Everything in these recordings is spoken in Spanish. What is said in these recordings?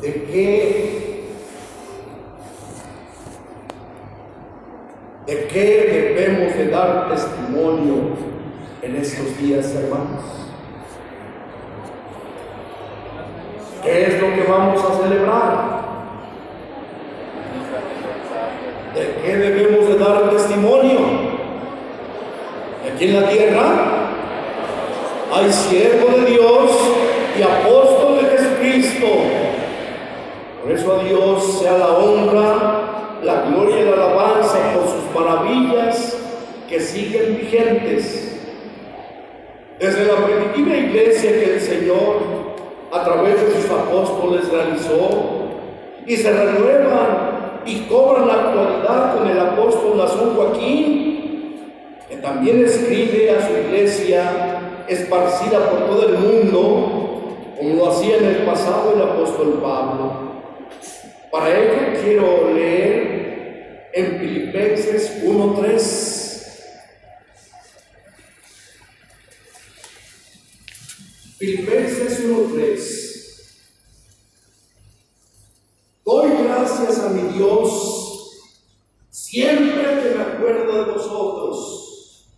de qué, de qué debemos de dar testimonio en estos días, hermanos. ¿Qué es lo que vamos a celebrar? ¿De qué debemos de dar testimonio? Aquí en la tierra hay siervo de Dios y apóstol de Jesucristo. A Dios sea la honra, la gloria y la alabanza por sus maravillas que siguen vigentes. Desde la primitiva iglesia que el Señor a través de sus apóstoles realizó y se renuevan y cobran la actualidad con el apóstol Nazón Joaquín, que también escribe a su iglesia esparcida por todo el mundo, como lo hacía en el pasado el apóstol Pablo. Para ello quiero leer en Filipenses 1.3. Filipenses 1.3. Doy gracias a mi Dios siempre que me acuerdo de vosotros,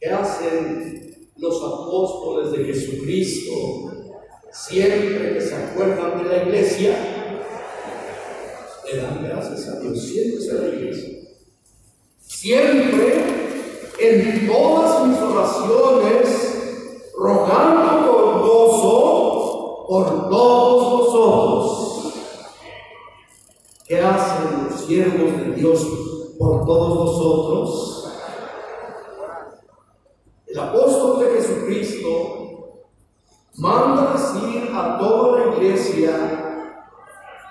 que hacen los apóstoles de Jesucristo, siempre que se acuerdan de la iglesia, dan gracias a Dios, siempre a la iglesia. Siempre, en todas mis oraciones, rogando con gozo por todos vosotros. ¿Qué hacen los siervos de Dios por todos vosotros? El apóstol de Jesucristo manda decir a toda la iglesia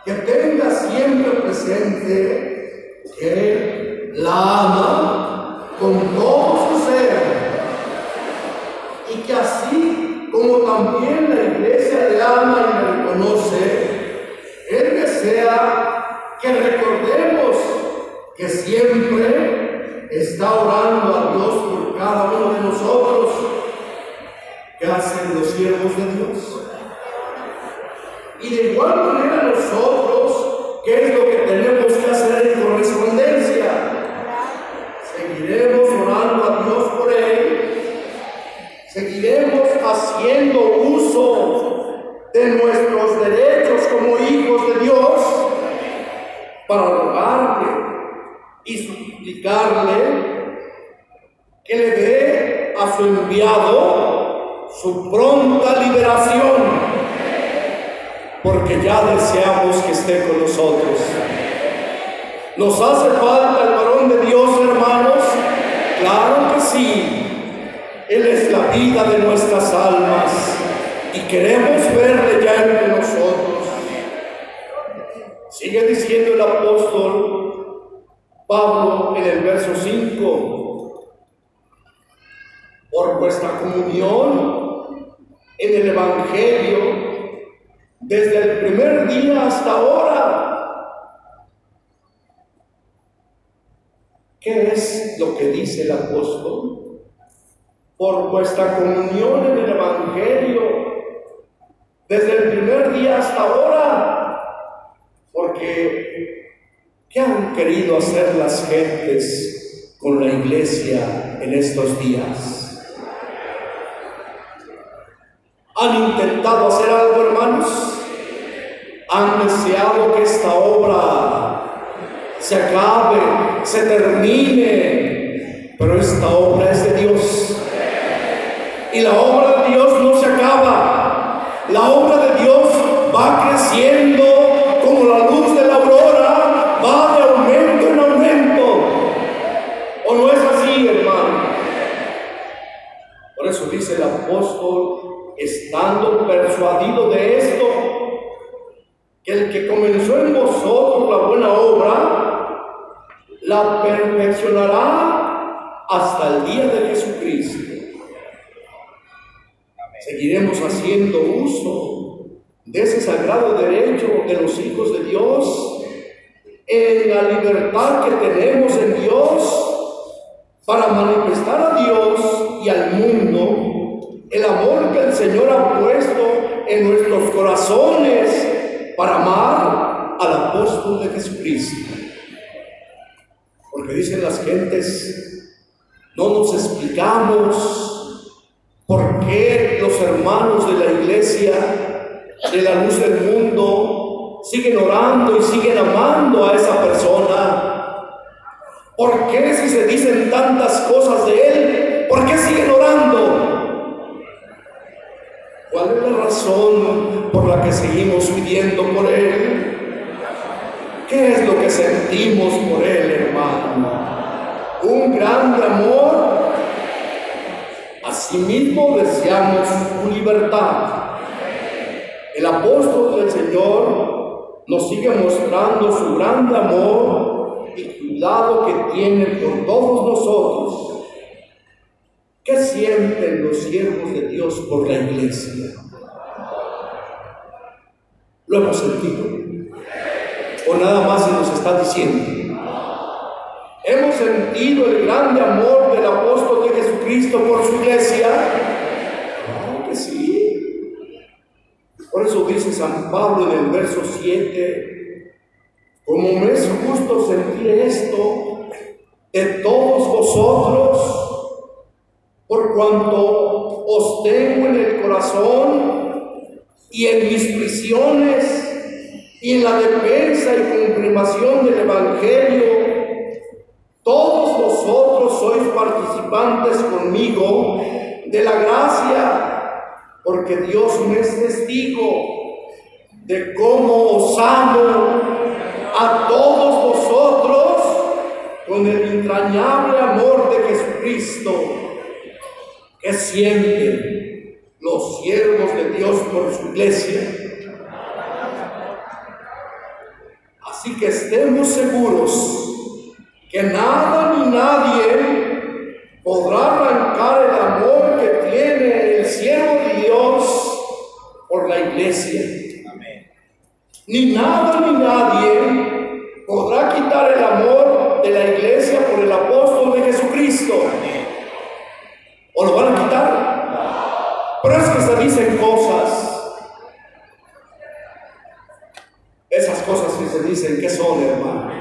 que tenga siempre presente que la ama con todo su ser y que así como también la iglesia le ama y le reconoce, Él desea que recordemos que siempre está orando a Dios por cada uno de nosotros que hacen los siervos de Dios. Y de igual manera nosotros, ¿qué es lo que tenemos que hacer en correspondencia? Seguiremos orando a Dios por Él. Seguiremos haciendo uso de nuestros derechos como hijos de Dios para rogarle y suplicarle que le dé a su enviado su pronta liberación, porque ya deseamos que esté con nosotros. ¿Nos hace falta el varón de Dios, hermanos? Claro que sí. Él es la vida de nuestras almas y queremos verle ya entre nosotros. Sigue diciendo el apóstol Pablo en el verso 5 por vuestra comunión en el Evangelio desde el primer día hasta ahora. ¿Qué es lo que dice el apóstol? Por vuestra comunión en el Evangelio desde el primer día hasta ahora. Porque, ¿qué han querido hacer las gentes con la iglesia en estos días? ¿Han intentado hacer algo, hermanos? ¿Han deseado que esta obra se acabe, se termine? Pero esta obra es de Dios. Y la obra de Dios no se acaba. La obra de Dios va creciendo como la luz de la aurora, va de aumento en aumento. ¿O no es así, hermano? Por eso dice el apóstol estando persuadido de esto, que el que comenzó en vosotros la buena obra, la perfeccionará hasta el día de Jesucristo. Seguiremos haciendo uso de ese sagrado derecho de los hijos de Dios, en la libertad que tenemos en Dios, para manifestar a Dios y al mundo el amor que el Señor ha puesto en nuestros corazones Jesucristo. Porque dicen las gentes, no nos explicamos por qué los hermanos de la iglesia, de la luz del mundo, siguen orando y siguen amando a esa persona. ¿Por qué si se dicen tantas cosas de él, por qué siguen orando? ¿Cuál es la razón por la que seguimos pidiendo por él? ¿Qué es lo que sentimos por Él, hermano? Un gran amor. Asimismo deseamos su libertad. El apóstol del Señor nos sigue mostrando su gran amor y cuidado que tiene por todos nosotros. ¿Qué sienten los siervos de Dios por la iglesia? ¿Lo hemos sentido? o nada más se nos está diciendo. Hemos sentido el grande amor del apóstol de Jesucristo por su iglesia. Claro que sí. Por eso dice San Pablo en el verso 7, como me es justo sentir esto de todos vosotros, por cuanto os tengo en el corazón y en mis prisiones y en la defensa y confirmación del Evangelio, todos vosotros sois participantes conmigo de la gracia, porque Dios me es testigo de cómo os amo a todos vosotros con el entrañable amor de Jesucristo que sienten los siervos de Dios por su iglesia Así que estemos seguros que nada ni nadie podrá arrancar el amor que tiene el siervo de Dios por la iglesia. Ni nada ni nadie podrá quitar el amor de la iglesia por el apóstol de Jesucristo. ¿O lo van a quitar? Pero es que se dicen cosas dicen que son, hermano.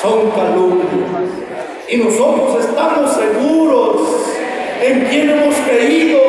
Son calumnias. Y nosotros estamos seguros en quien hemos creído.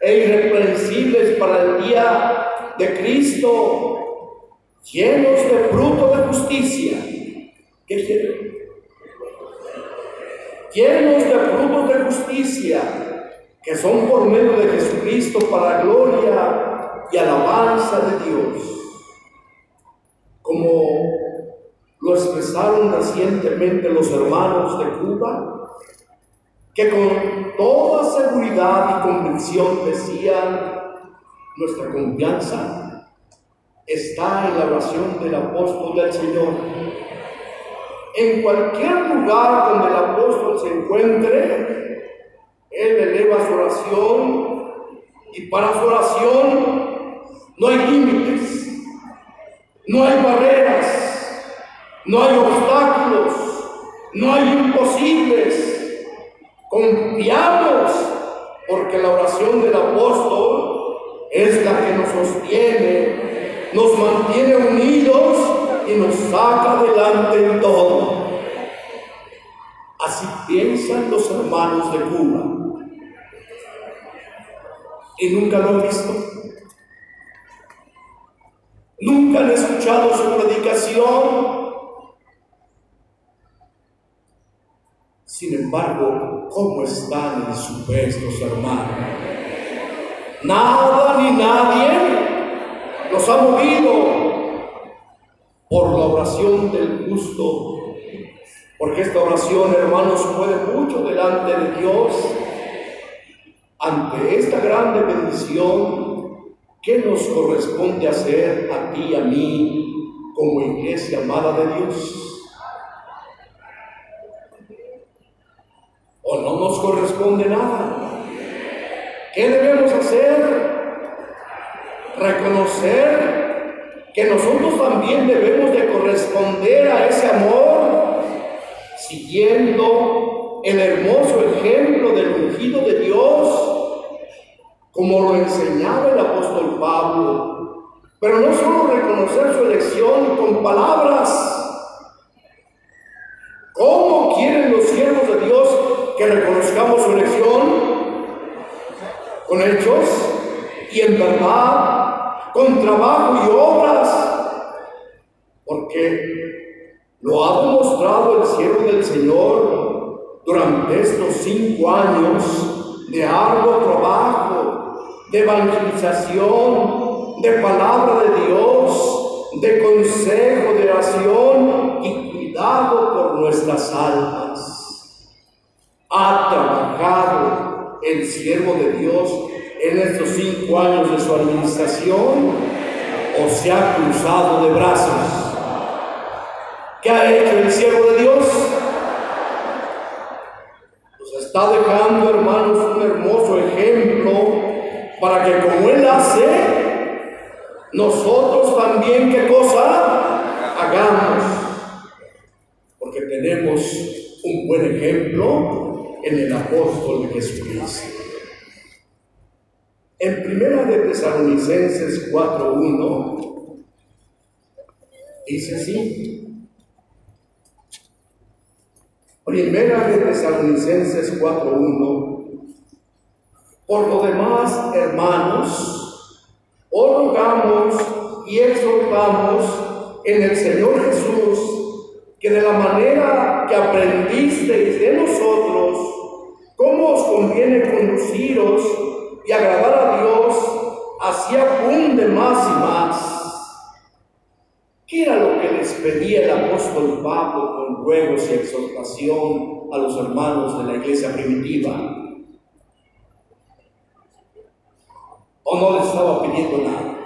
E irreprensibles para el día de Cristo, llenos de fruto de justicia. ¿Qué? Llenos de frutos de justicia, que son por medio de Jesucristo para gloria y alabanza de Dios como lo expresaron recientemente los hermanos de Cuba, que con toda seguridad y convicción decían, nuestra confianza está en la oración del apóstol del Señor. En cualquier lugar donde el apóstol se encuentre, él eleva su oración y para su oración no hay límites No hay barreras, no hay obstáculos, no hay imposibles. Confiamos porque la oración del apóstol es la que nos sostiene, nos mantiene unidos y nos saca adelante en todo. Así piensan los hermanos de Cuba. Y nunca lo han visto. Nunca han escuchado su predicación. Sin embargo, ¿cómo están en su puestos, hermanos? Nada ni nadie los ha movido por la oración del justo. Porque esta oración, hermanos, puede mucho delante de Dios. Ante esta grande bendición, ¿qué nos corresponde hacer a ti y a mí como iglesia amada de Dios? o no nos corresponde nada. ¿Qué debemos hacer? Reconocer que nosotros también debemos de corresponder a ese amor, siguiendo el hermoso ejemplo del ungido de Dios, como lo enseñaba el apóstol Pablo. Pero no solo reconocer su elección con palabras, ¿Cómo quieren los siervos de Dios que reconozcamos su elección? Con hechos y en verdad, con trabajo y obras. Porque lo ha demostrado el siervo del Señor durante estos cinco años de arduo trabajo, de evangelización, de palabra de Dios, de consejo, de oración y cuidado por nuestras almas. Ha trabajado el siervo de Dios en estos cinco años de su administración o se ha cruzado de brazos. ¿Qué ha hecho el siervo de Dios? Nos está dejando, hermanos, un hermoso ejemplo para que como Él hace, nosotros también, ¿qué cosa? Hagamos porque tenemos un buen ejemplo en el apóstol Jesucristo. En primera de Tesalonicenses 4.1 dice así. Primera de Tesalonicenses 4.1 Por lo demás, hermanos, os rogamos y exhortamos en el Señor Jesús que de la manera que aprendisteis de nosotros, cómo os conviene conduciros y agradar a Dios, así abunde más y más. ¿Qué era lo que les pedía el apóstol Pablo con ruegos y exhortación a los hermanos de la iglesia primitiva? ¿O no les estaba pidiendo nada?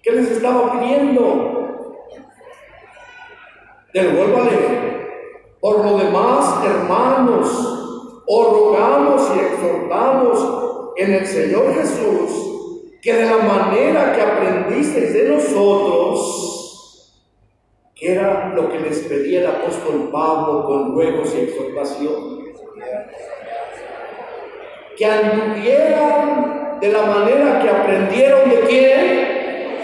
¿Qué les estaba pidiendo? Del vuelvo a leer. Por lo demás, hermanos, os y exhortamos en el Señor Jesús que de la manera que aprendisteis de nosotros, que era lo que les pedía el apóstol Pablo con ruegos y exhortación, que anduvieran de la manera que aprendieron de quién,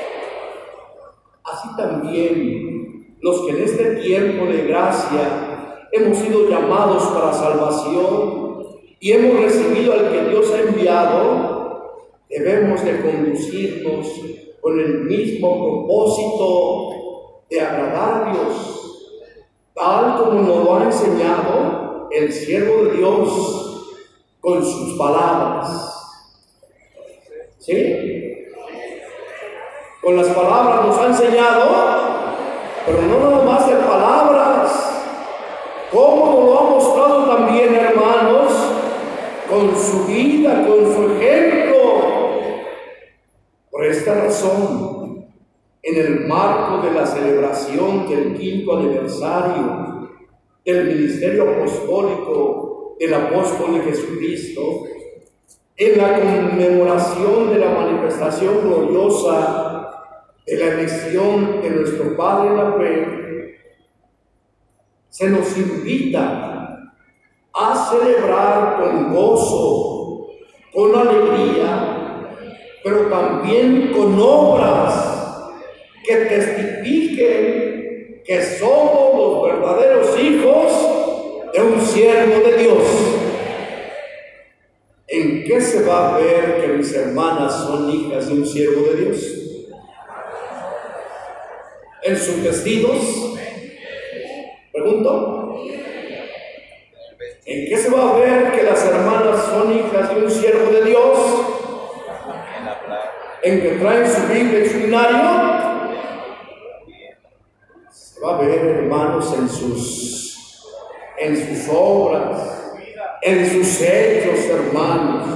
así también los que en este tiempo de gracia hemos sido llamados para salvación y hemos recibido al que Dios ha enviado, debemos de conducirnos con el mismo propósito de agradar a Dios, tal como nos lo ha enseñado el siervo de Dios con sus palabras. ¿Sí? Con las palabras nos ha enseñado pero no nada más de palabras, como nos lo ha mostrado también, hermanos, con su vida, con su ejemplo. Por esta razón, en el marco de la celebración del quinto aniversario del ministerio apostólico del apóstol Jesucristo, en la conmemoración de la manifestación gloriosa de la elección de nuestro Padre la fe, se nos invita a celebrar con gozo, con alegría, pero también con obras que testifiquen que somos los verdaderos hijos de un siervo de Dios. ¿En qué se va a ver que mis hermanas son hijas de un siervo de Dios? ¿En sus vestidos? Pregunto. ¿En qué se va a ver que las hermanas son hijas de un siervo de Dios? ¿En que traen su Biblia y su binario? Se va a ver, hermanos, en sus, en sus obras en sus hechos, hermanos.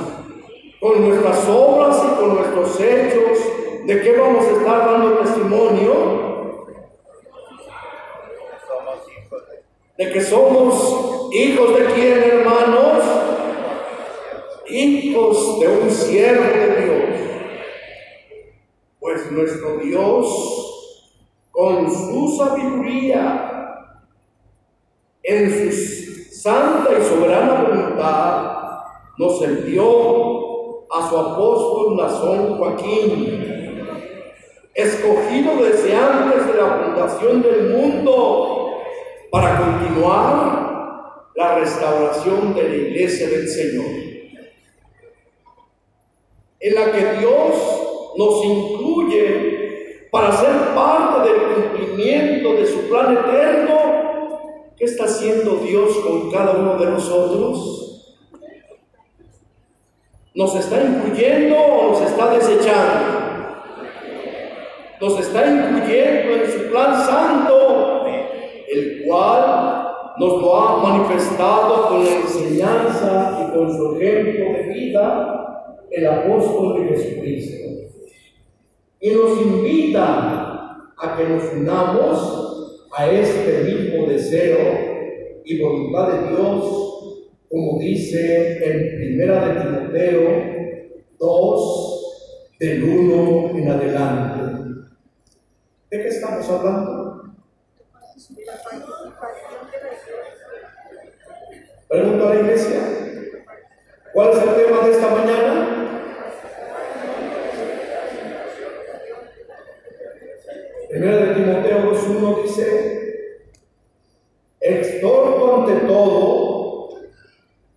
Con nuestras obras y con nuestros hechos, ¿de qué vamos a estar dando testimonio? De que somos hijos de quién, hermanos? Hijos de un siervo de Dios. Pues nuestro Dios, con su sabiduría, en sus santa y soberana voluntad, nos envió a su apóstol Nazón Joaquín, escogido desde antes de la fundación del mundo para continuar la restauración de la iglesia del Señor, en la que Dios nos incluye para ser parte del cumplimiento de su plan eterno ¿Qué está haciendo Dios con cada uno de nosotros? ¿Nos está incluyendo o nos está desechando? Nos está incluyendo en su plan santo, cual nos lo ha manifestado con la enseñanza y con su ejemplo de vida el apóstol de Jesucristo. Y nos invita a que nos unamos a este mismo deseo y voluntad de Dios, como dice en Primera de Timoteo 2, del 1 en adelante. ¿De qué estamos hablando? Pregunto a la iglesia, ¿cuál es el tema de esta mañana? Primera de Timoteo 2.1 dice, exhorto ante todo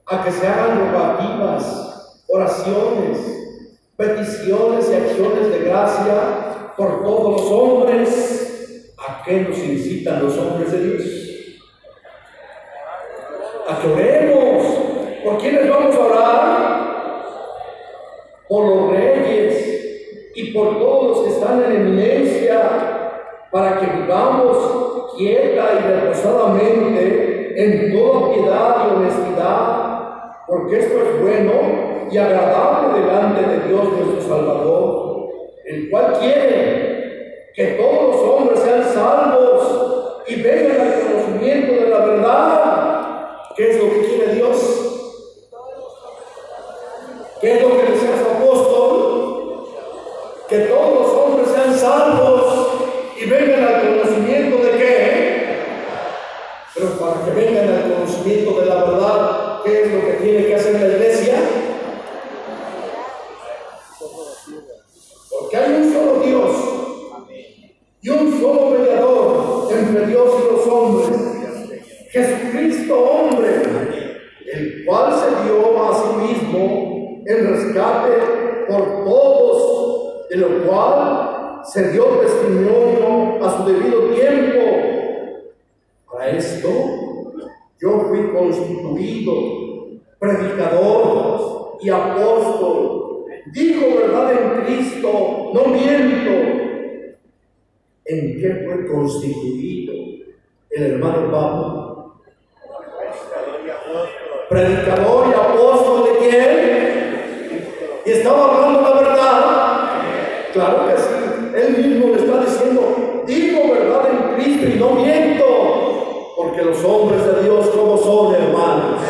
a que se hagan rogativas, oraciones, peticiones y acciones de gracia por todos los hombres. ¿A qué nos incitan los hombres de Dios? A que. ¿Por quiénes vamos a orar? Por los reyes y por todos que están en eminencia para que vivamos quieta y reposadamente en toda piedad y honestidad, porque esto es bueno y agradable delante de Dios nuestro Salvador, el cual quiere que todos los hombres sean salvos y vengan al conocimiento de la verdad. ¿Qué es lo que quiere Dios? ¿Qué es lo que decía su apóstol? Que todos los hombres sean salvos y vengan al conocimiento de qué. Pero para que vengan al conocimiento de la verdad, ¿qué es lo que tiene que hacer la iglesia? Por todos, de lo cual se dio testimonio a su debido tiempo. Para esto yo fui constituido predicador y apóstol. Digo verdad en Cristo, no miento. ¿En qué fue constituido el hermano Pablo? Predicador y apóstol de quién? Y estaba hablando la verdad. Claro que sí. Él mismo le está diciendo, digo verdad en Cristo y no miento, porque los hombres de Dios, como son hermanos?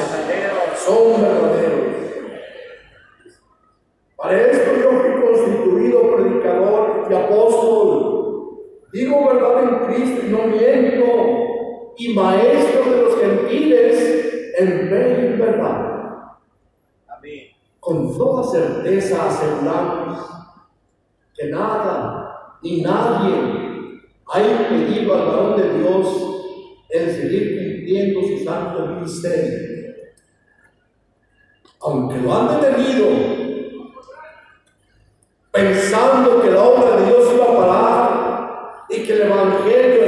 Son verdaderos. Para esto yo fui constituido predicador y apóstol Digo verdad en Cristo y no miento, y maestro de los gentiles en fe y en verdad. Amén. Con toda certeza aseguramos que nada ni nadie ha impedido al varón de Dios el seguir cumpliendo su santo ministerio. Aunque lo han detenido, pensando que la obra de Dios iba a parar y que el Evangelio,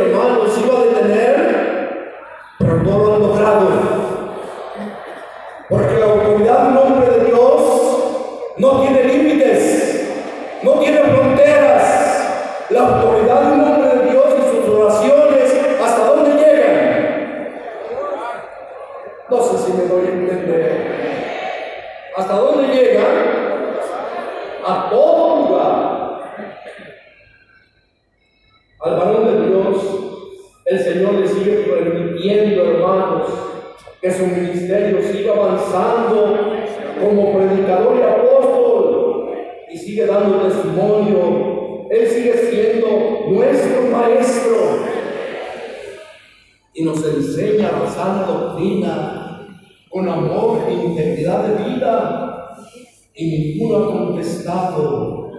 y ninguno ha contestado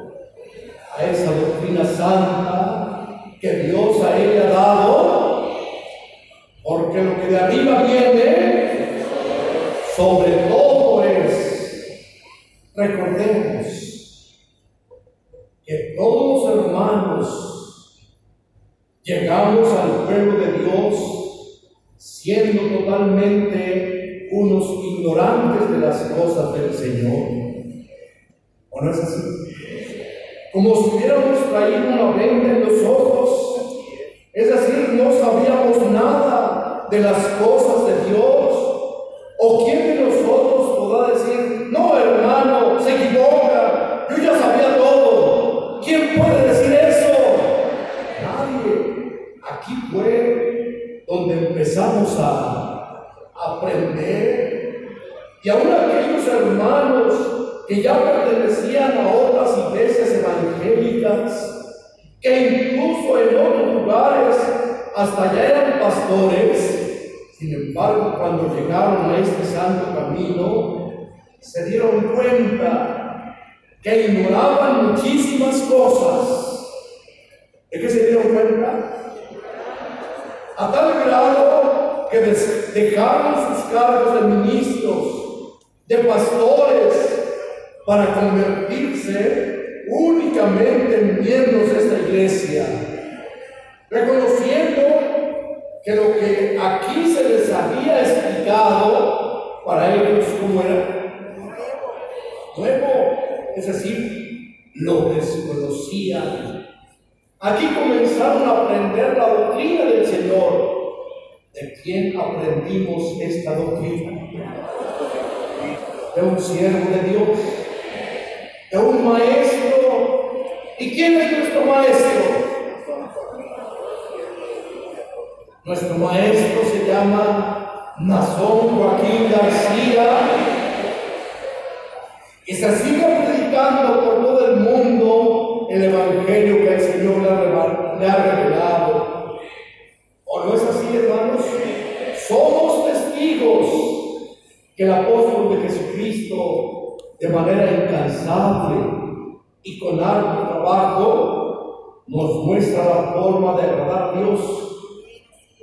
a esa doctrina santa que Dios a él ha dado, porque lo que de arriba viene, sobre todo es, recordemos que todos los hermanos llegamos al pueblo de Dios siendo totalmente unos ignorantes de las cosas del Señor. Como si hubiéramos traído una venda en los ojos, es decir, no sabíamos nada de las cosas de Dios. ¿O quién de nosotros podrá decir, no hermano, se equivoca, yo ya sabía todo? ¿Quién puede decir eso? Nadie. Aquí fue donde empezamos a aprender. Y aún aquellos hermanos que ya pertenecían a otras iglesias evangélicas, que incluso en otros lugares hasta ya eran pastores, sin embargo, cuando llegaron a este santo camino, se dieron cuenta que ignoraban muchísimas cosas. ¿De qué se dieron cuenta? A tal grado que dejaron sus cargos de ministros, de pastores, para convertirse únicamente en miembros de esta iglesia, reconociendo que lo que aquí se les había explicado para ellos como era nuevo, es decir, lo desconocían. Aquí comenzaron a aprender la doctrina del Señor. ¿De quién aprendimos esta doctrina? De un siervo de Dios, de un maestro. ¿Y quién es nuestro maestro? Nuestro maestro se llama Nazón Joaquín García y se sigue predicando por todo el mundo el Evangelio que el Señor le ha revelado. ¿O no es así, hermanos? Somos testigos que el apóstol de Jesucristo, de manera incansable y con alto trabajo, nos muestra la forma de agradar a Dios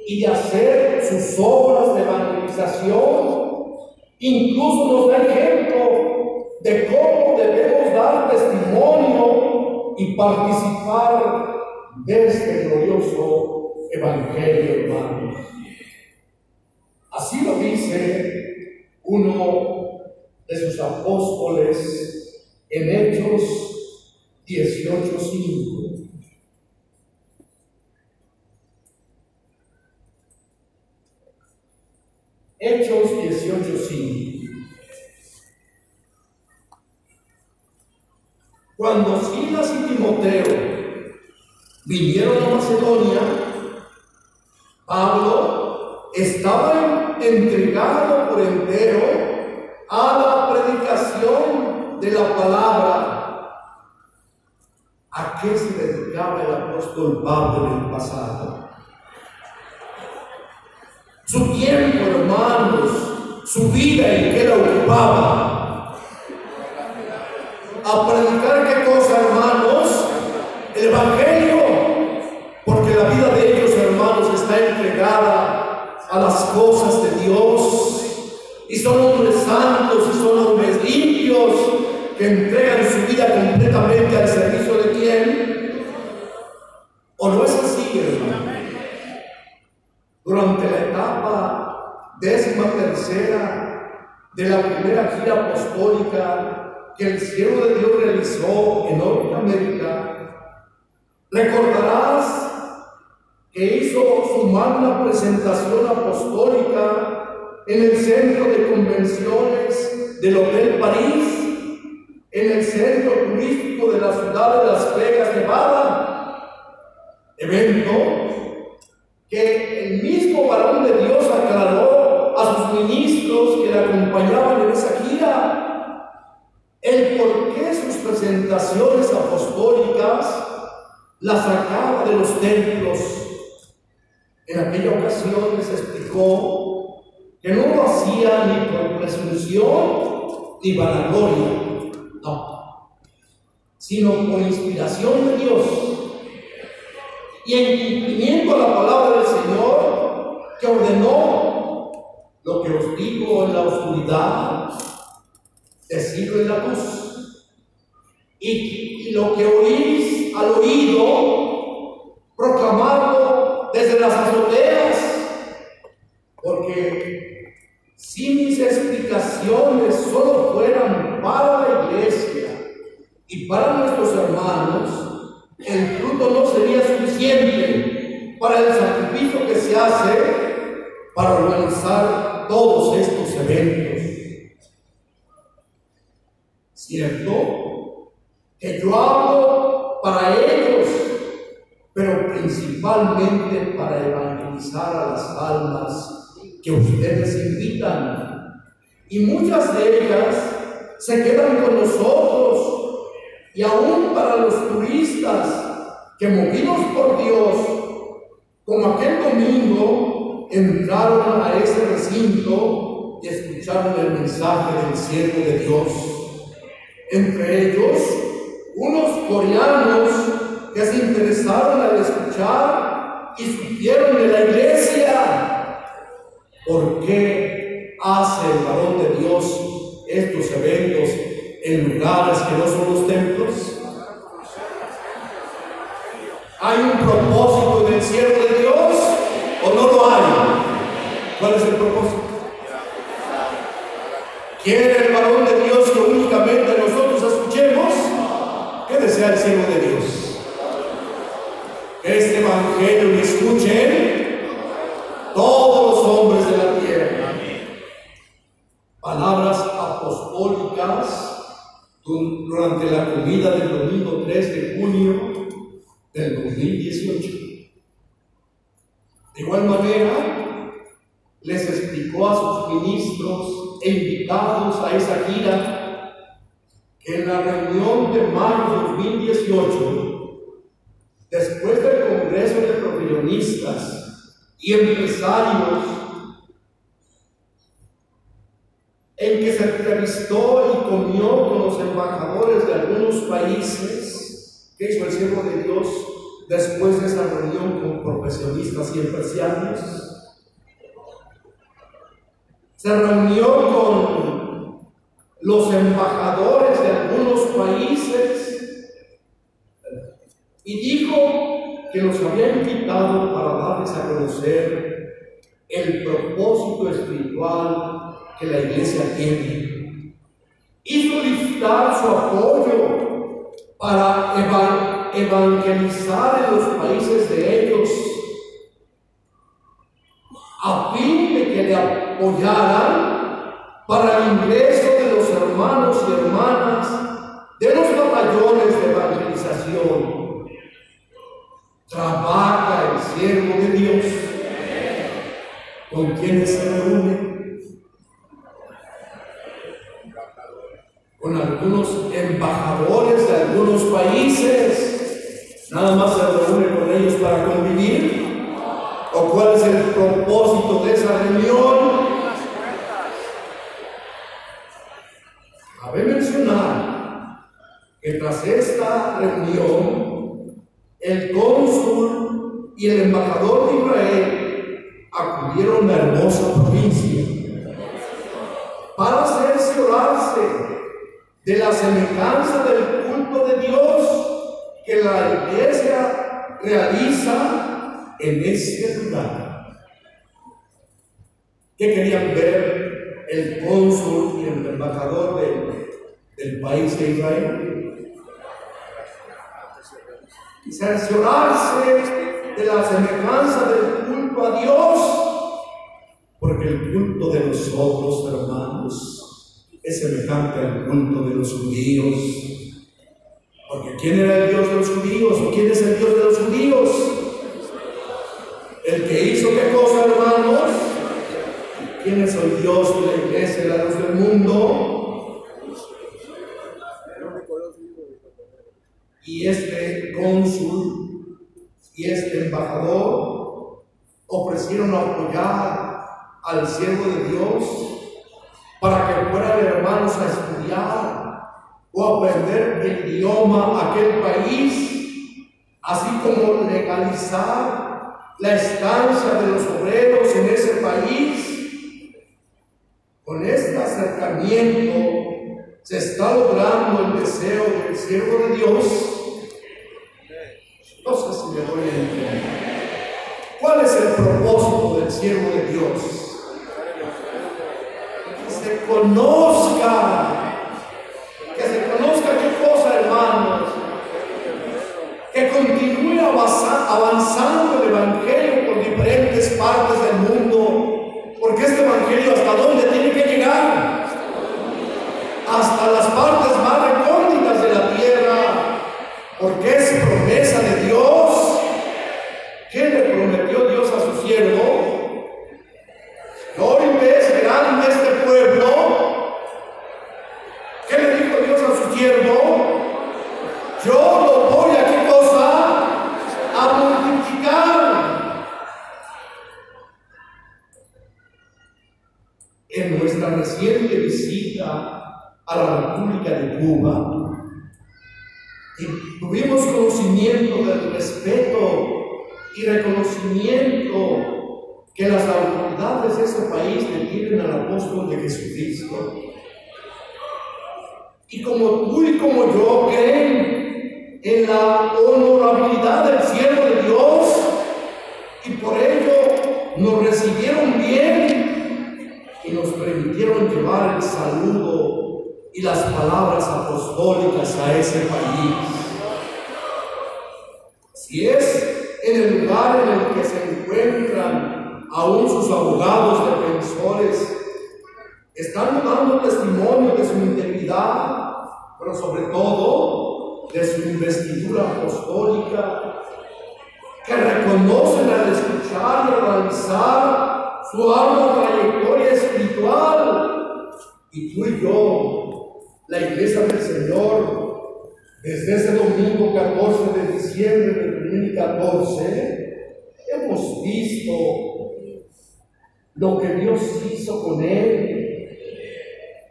y de hacer sus obras de evangelización. Incluso nos da ejemplo de cómo debemos dar testimonio y participar de este glorioso evangelio, hermanos. Así lo dice uno de sus apóstoles en Hechos 18:5. Hechos 18:5. Cuando Silas y Timoteo vinieron a Macedonia, Pablo estaba entregado por entero a la predicación de la palabra. a qué se dedicaba el apóstol Pablo en el pasado. Su tiempo, hermanos, su vida en que la ocupaba. A predicar qué cosa, hermanos? El Evangelio. Porque la vida de ellos, hermanos, está entregada a las cosas de Dios. Y son hombres santos que entregan su vida completamente al servicio de quién? ¿O no es así, hermano? Durante la etapa décima tercera de la primera gira apostólica que el siervo de Dios realizó en Norteamérica, recordarás que hizo su magna presentación apostólica en el centro de convenciones del Hotel París en el centro turístico de la ciudad de Las Vegas, Nevada. Evento que el mismo varón de Dios aclaró a sus ministros que le acompañaban en esa gira el por qué sus presentaciones apostólicas las sacaba de los templos. En aquella ocasión les explicó que no lo hacía ni por presunción ni vanagloria, no, sino por inspiración de Dios y en cumplimiento a la palabra del Señor que ordenó lo que os digo en la oscuridad, decirlo en la luz. Y, lo que oís al oído, proclamarlo desde las azoteas, porque si mis explicaciones solo fueran para la iglesia y para nuestros hermanos, el fruto no sería suficiente para el sacrificio que se hace para organizar todos estos eventos. Cierto que yo hablo para ellos, pero principalmente para evangelizar a las almas que ustedes invitan. Y muchas de ellas se quedan con nosotros. Y aún para los turistas que movidos por Dios, como aquel domingo, entraron a ese recinto y escucharon el mensaje del siervo de Dios. Entre ellos, unos coreanos que se interesaron al escuchar y supieron de la iglesia ¿Por qué hace el varón de Dios estos eventos en lugares que no son los templos? ¿Hay un propósito en el cielo de Dios o no lo hay? ¿Cuál es el propósito? ¿Quiere el varón de Dios que únicamente nosotros escuchemos? ¿Qué desea el cielo de Dios? Este evangelio lo escuchen todos los hombres de la tierra. Palabras apostólicas durante la comida del domingo 3 de junio del 2018. De igual manera, les explicó a sus ministros e invitados a esa gira que en la reunión de mayo de 2018, después del Congreso de Profesionistas y empresarios en que se entrevistó y comió con los embajadores de algunos países. ¿Qué hizo el siervo de Dios después de esa reunión con profesionistas y empresarios? Se reunió con los embajadores de algunos países y dijo nos había invitado para darles a conocer el propósito espiritual que la iglesia tiene y solicitar su apoyo para evangelizar en los países de ellos a fin de que le apoyaran para el ingreso de los hermanos y hermanas de los batallones de evangelización trabaja el siervo de Dios. ¿Con quienes se reúne? Con algunos embajadores de algunos países Nada más se reúne con ellos para convivir. ¿O cuál es el propósito de esa reunión? Cabe mencionar que tras esta reunión, el cónsul y el embajador de Israel acudieron a la hermosa provincia para cerciorarse de la semejanza del culto de Dios que la iglesia realiza en este lugar. ¿Qué querían ver el cónsul y el embajador del país de Israel? Cerciorarse de la semejanza del culto a Dios, porque el culto de nosotros, hermanos, es semejante al culto de los judíos porque ¿quién era el Dios de los judíos? ¿O quién es el Dios de los judíos? El que hizo qué cosa, hermanos? ¿Quién es el Dios de la iglesia, la luz del mundo? Y este cónsul y este embajador ofrecieron apoyar al siervo de Dios para que fueran hermanos a estudiar o aprender el idioma aquel país, así como legalizar la estancia de los obreros en ese país. Con este acercamiento se está logrando el deseo del siervo de Dios. No sé si me voy a entender. ¿Cuál es el propósito del siervo de Dios? Que se conozca que continúe avanzando el Evangelio por diferentes partes del mundo, porque este Evangelio hasta dónde tiene que llegar? Hasta las partes desde ese domingo 14 de diciembre del 2014, hemos visto lo que Dios hizo con él.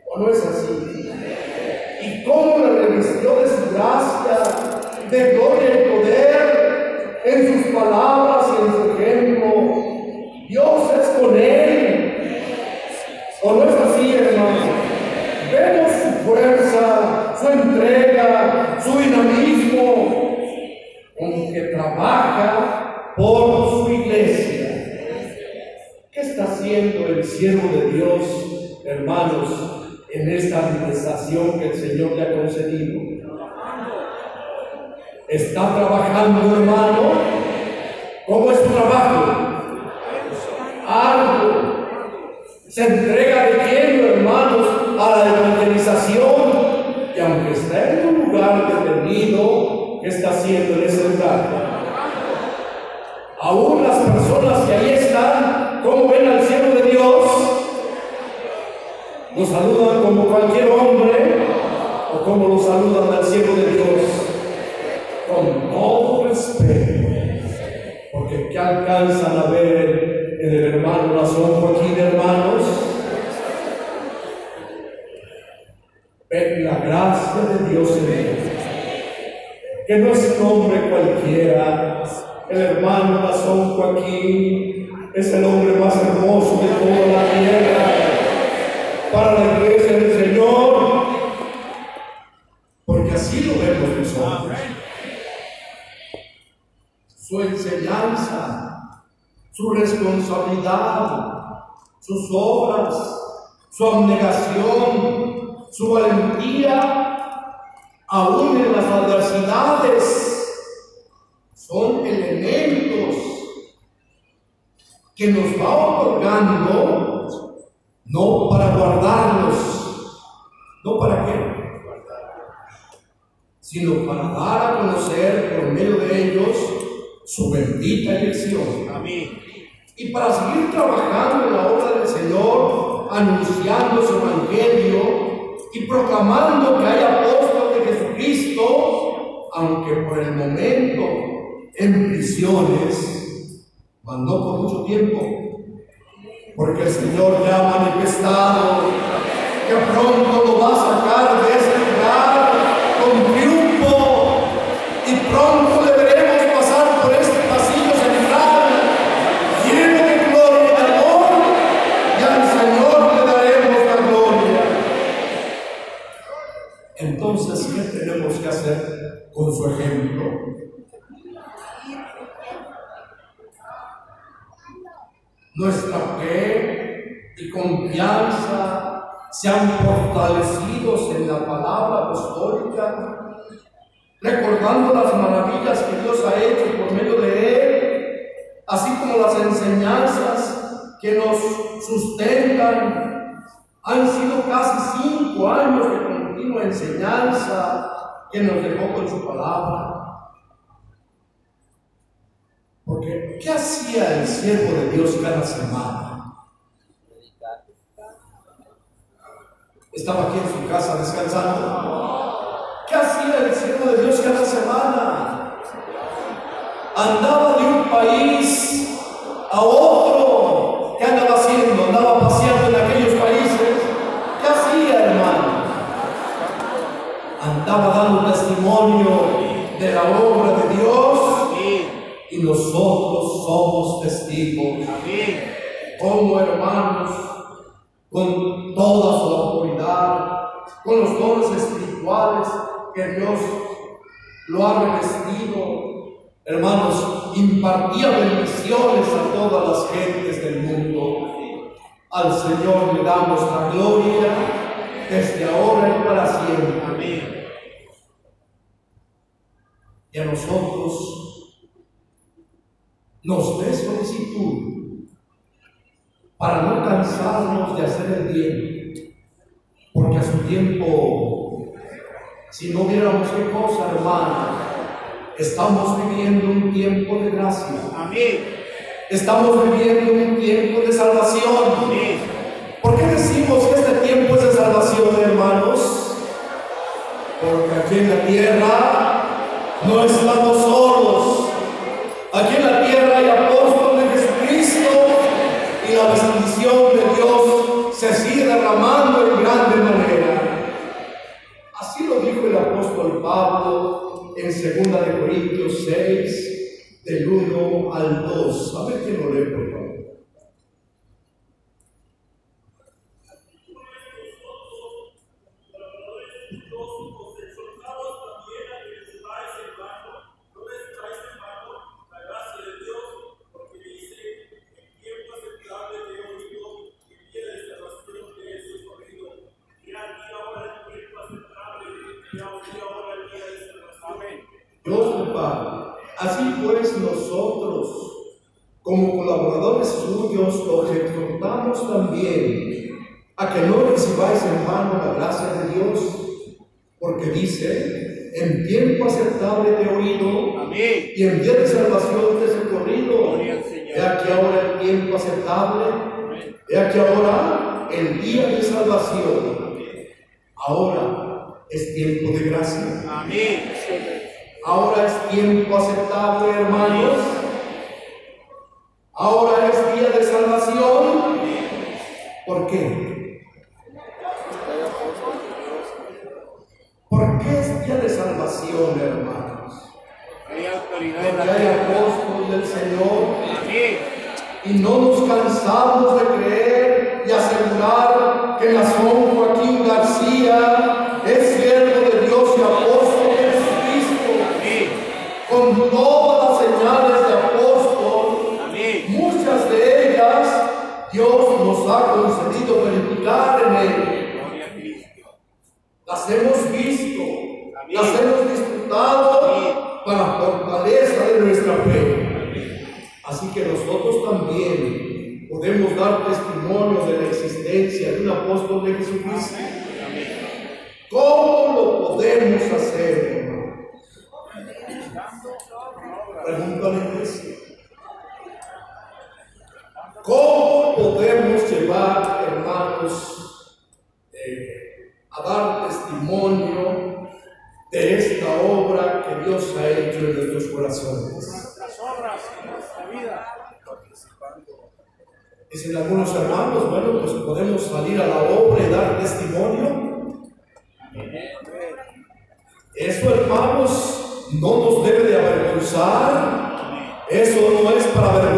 ¿O no es así? y cómo la revestió de su gracia, de gloria y poder, en sus palabras y en su ejemplo. Dios es con él. ¿O no es así, hermano? Vemos su fuerza, su entrega, su dinamismo, con que trabaja por su iglesia. ¿Qué está haciendo el siervo de Dios, hermanos? en esta administración que el Señor le ha concedido. Está trabajando, hermano. ¿Cómo es su trabajo? Algo. Se entrega de lleno, hermanos, a la evangelización. Y aunque un lugar ¿qué está haciendo en ese lugar? Aún las personas que ahí están, ¿cómo ven al cielo de Dios? nos saludan como cualquier hombre o como lo saludan al cielo de Dios, con todo espero. Porque ¿qué alcanzan a ver en el hermano Lazón Joaquín, hermanos? Ven la gracia de Dios en él. Que no es un hombre cualquiera. El hermano Lazón Joaquín es el hombre más hermoso de toda la tierra para la iglesia del Señor. Porque así lo vemos nosotros su enseñanza, su responsabilidad, sus obras, su abnegación, su valentía, aún en las adversidades, son elementos que nos va otorgando no para guardarlos, no para qué, sino para dar a conocer por medio de ellos su bendita elección. Amén. Y para seguir trabajando en la obra del Señor, anunciando su evangelio y proclamando que hay apóstol de Jesucristo, aunque por el momento en prisiones, mandó por mucho tiempo, porque el Señor ya ha manifestado que pronto lo va a sacar de ese Nuestra fe y confianza se han fortalecido en la palabra apostólica, recordando las maravillas que Dios ha hecho por medio de él, así como las enseñanzas que nos sustentan. Han sido casi cinco años de continua enseñanza que nos dejó con su palabra. Porque, ¿qué hacía el siervo de Dios cada semana? Estaba aquí en su casa descansando. ¿Qué hacía el siervo de Dios cada semana? Andaba de un país a otro. ¿Qué andaba haciendo? Andaba paseando en aquellos países. ¿Qué hacía, hermano? Andaba dando testimonio de la obra nosotros somos testigos. Amén. Como hermanos, con toda su autoridad, con los dones espirituales que Dios lo ha revestido. Hermanos, impartía bendiciones a todas las gentes del mundo. Al Señor le damos la gloria desde ahora y para siempre. Amén. Y a nosotros nos dé solicitud para no cansarnos de hacer el bien, porque a su tiempo, si no viéramos qué cosa, hermano, estamos viviendo un tiempo de gracia, Amén. estamos viviendo un tiempo de salvación. Amén. ¿Por qué decimos que este tiempo es de salvación, hermanos? Porque aquí en la tierra no estamos solos. Aquí en la tierra hay apóstoles de Jesucristo y la bendición de Dios se sigue derramando en grande manera. Así lo dijo el apóstol Pablo en 2 de Corintios 6, del 1 al 2. A ver quién lo lee, por favor. Aceptable, he aquí ahora el día de salvación. Ahora es tiempo de gracia. Amén. Ahora es tiempo aceptable, hermanos. Ahora es día de salvación. ¿Por qué? ¿Por qué es día de salvación, hermanos? Porque hay apóstol del Señor. Y no nos cansamos de creer y asegurar que Nazón Joaquín García es siervo de Dios y apóstol de Jesucristo. Con todas las señales de apóstol, muchas de ellas Dios nos ha concedido verificar en él. Las hemos visto, las hemos disfrutado para fortaleza de nuestra fe. Así que nosotros también podemos dar testimonio de la existencia de un apóstol de Jesucristo. ¿Cómo lo podemos hacer, hermano? Pregunto a iglesia. ¿Cómo podemos llevar, hermanos, eh, a dar testimonio de esta obra que Dios ha hecho en nuestros corazones? Dicen algunos hermanos, bueno, pues podemos salir a la obra y dar testimonio. Eso, hermanos, no nos debe de avergonzar. Eso no es para vergüenza.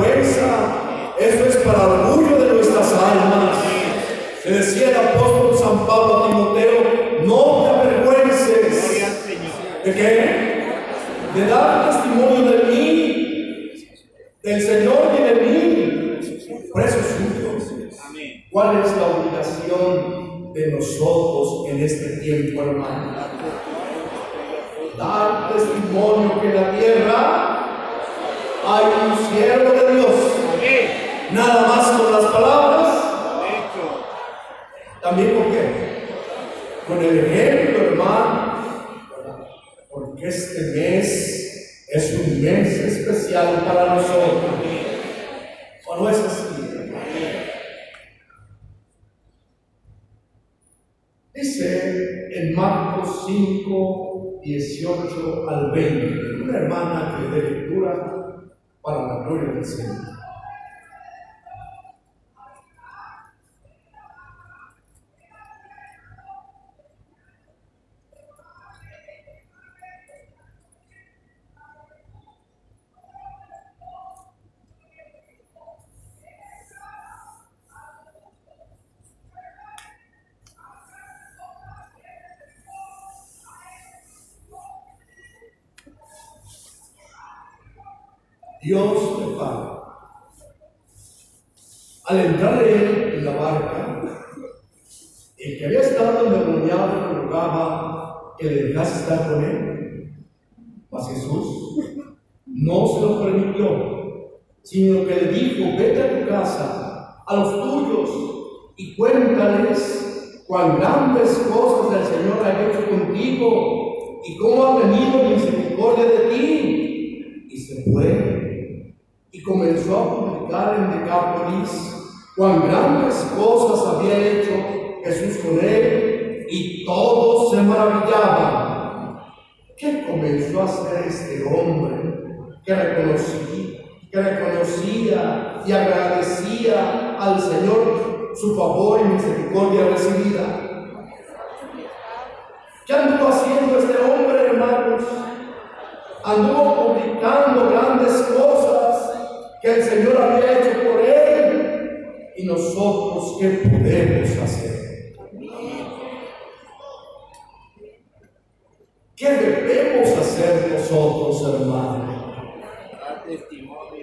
Tiempo, hermano? Dar testimonio que en la tierra hay un siervo de Dios. Nada más con las palabras. También con qué? Con el ejemplo, hermano. Porque este mes es un mes especial para nosotros. ¿O no es así? Dice en Marcos 5, 18 al 20, una hermana que dé lectura para la gloria del Señor. Dios le paga. Al entrar él en la barca, el que había estado endemoniado rogaba que le dejase estar con él. Mas Jesús no se lo permitió, sino que le dijo, vete a tu casa, a los tuyos, y cuéntales cuán grandes cosas el Señor ha hecho contigo y cómo ha tenido misericordia de ti. Y se fue y comenzó a publicar en Decápolis cuán grandes cosas había hecho Jesús con él y todos se maravillaban. ¿Qué comenzó a hacer este hombre que reconocía, que reconocía y agradecía al Señor su favor y misericordia recibida? ¿Qué anduvo haciendo este hombre, hermanos? Anduvo publicando grandes cosas que el Señor había hecho por él. Y nosotros, ¿qué podemos hacer? ¿Qué debemos hacer nosotros, hermano?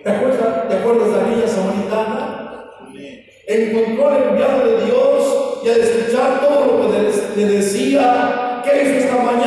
¿Te acuerdas, ¿Te acuerdas de la niña samaritana? Encontró el enviado de Dios y al escuchar todo lo que le, decía, ¿qué hizo esta mañana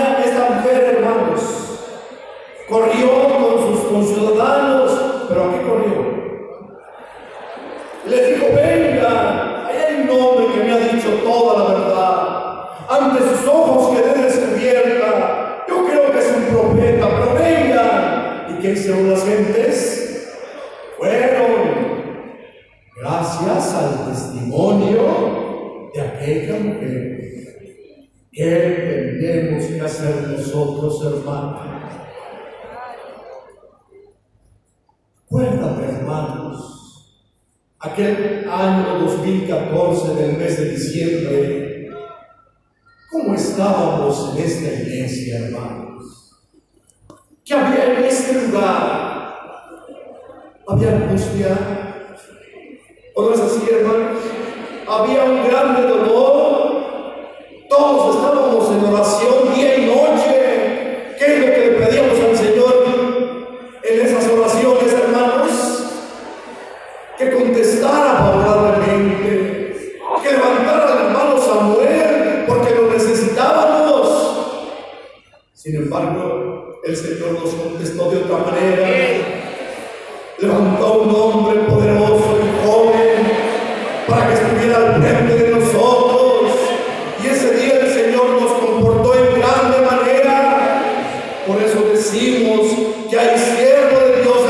Por eso decimos que hay siervo de Dios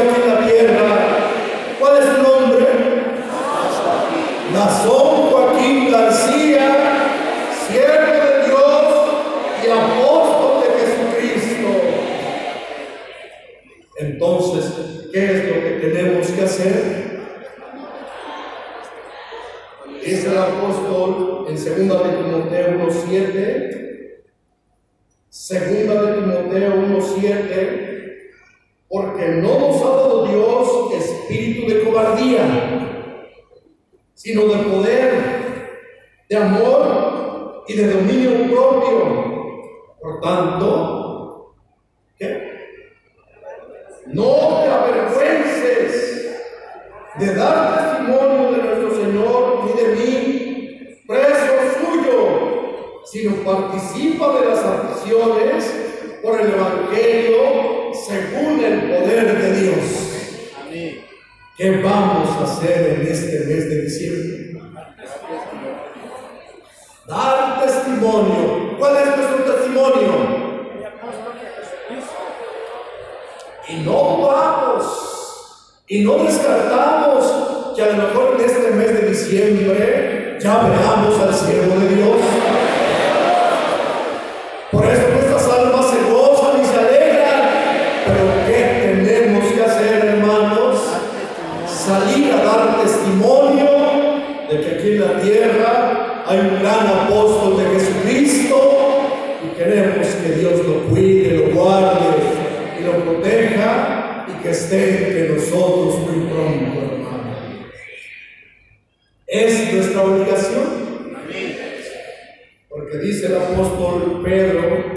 salir a dar testimonio de que aquí en la tierra hay un gran apóstol de Jesucristo y queremos que Dios lo cuide, lo guarde y lo proteja y que esté entre nosotros muy pronto, hermano. Es nuestra obligación, porque dice el apóstol Pedro,